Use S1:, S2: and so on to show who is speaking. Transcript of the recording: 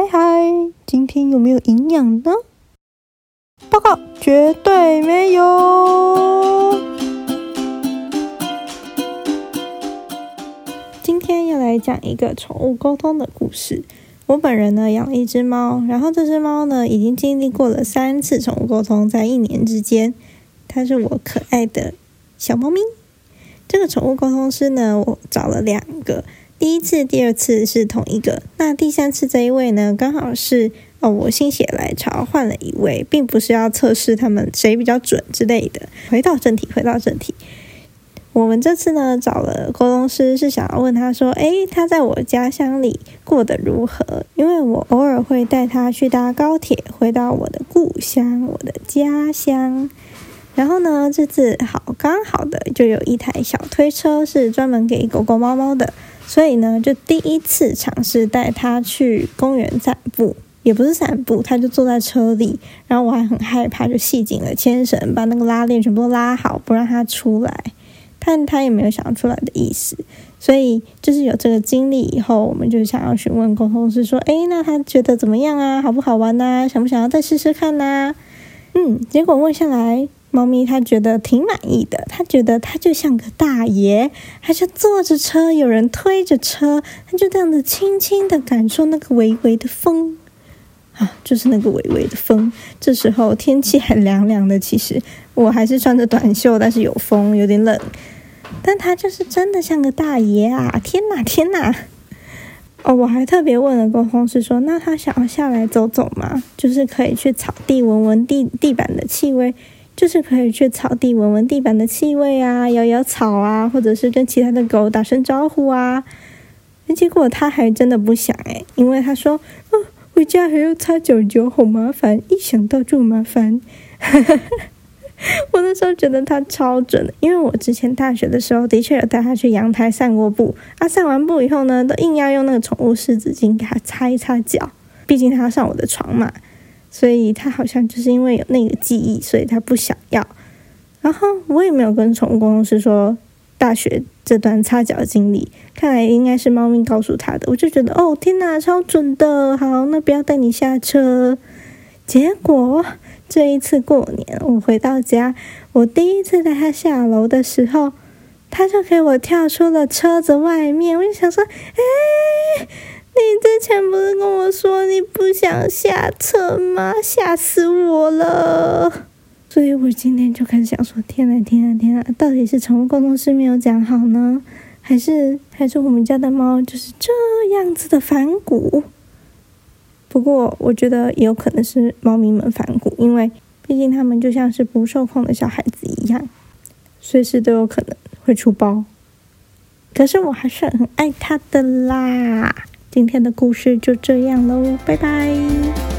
S1: 嗨嗨，今天有没有营养呢？报告，绝对没有。今天要来讲一个宠物沟通的故事。我本人呢养了一只猫，然后这只猫呢已经经历过了三次宠物沟通，在一年之间，它是我可爱的小猫咪。这个宠物沟通师呢，我找了两个，第一次、第二次是同一个，那第三次这一位呢，刚好是哦，我心血来潮换了一位，并不是要测试他们谁比较准之类的。回到正题，回到正题，我们这次呢找了沟通师，是想要问他说，诶，他在我家乡里过得如何？因为我偶尔会带他去搭高铁，回到我的故乡，我的家乡。然后呢，这次好刚好的就有一台小推车是专门给狗狗、猫猫的，所以呢，就第一次尝试带它去公园散步，也不是散步，它就坐在车里，然后我还很害怕，就系紧了牵绳，把那个拉链全部都拉好，不让它出来，但它也没有想出来的意思，所以就是有这个经历以后，我们就想要询问沟通师说，诶，那他觉得怎么样啊？好不好玩呐？想不想要再试试看呐？嗯，结果问下来。猫咪它觉得挺满意的，它觉得它就像个大爷，它就坐着车，有人推着车，它就这样子轻轻的感受那个微微的风，啊，就是那个微微的风。这时候天气还凉凉的，其实我还是穿着短袖，但是有风，有点冷。但它就是真的像个大爷啊！天哪，天哪！哦，我还特别问了沟通师说，那他想要下来走走吗？就是可以去草地闻闻地地板的气味。就是可以去草地闻闻地板的气味啊，摇摇草啊，或者是跟其他的狗打声招呼啊。结果他还真的不想诶，因为他说：“啊，回家还要擦脚脚，好麻烦，一想到就麻烦。”我那时候觉得他超准的，因为我之前大学的时候的确有带他去阳台散过步，啊，散完步以后呢，都硬要用那个宠物湿纸巾给他擦一擦脚，毕竟他要上我的床嘛。所以他好像就是因为有那个记忆，所以他不想要。然后我也没有跟宠物公司说大学这段擦脚经历，看来应该是猫咪告诉他的。我就觉得哦天哪，超准的！好，那不要带你下车。结果这一次过年，我回到家，我第一次带他下楼的时候，他就给我跳出了车子外面。我就想说，哎。你之前不是跟我说你不想下车吗？吓死我了！所以我今天就开始想说：天呐天呐天呐，到底是宠物沟通师没有讲好呢，还是还是我们家的猫就是这样子的反骨？不过我觉得也有可能是猫咪们反骨，因为毕竟它们就像是不受控的小孩子一样，随时都有可能会出包。可是我还是很爱它的啦。今天的故事就这样喽，拜拜。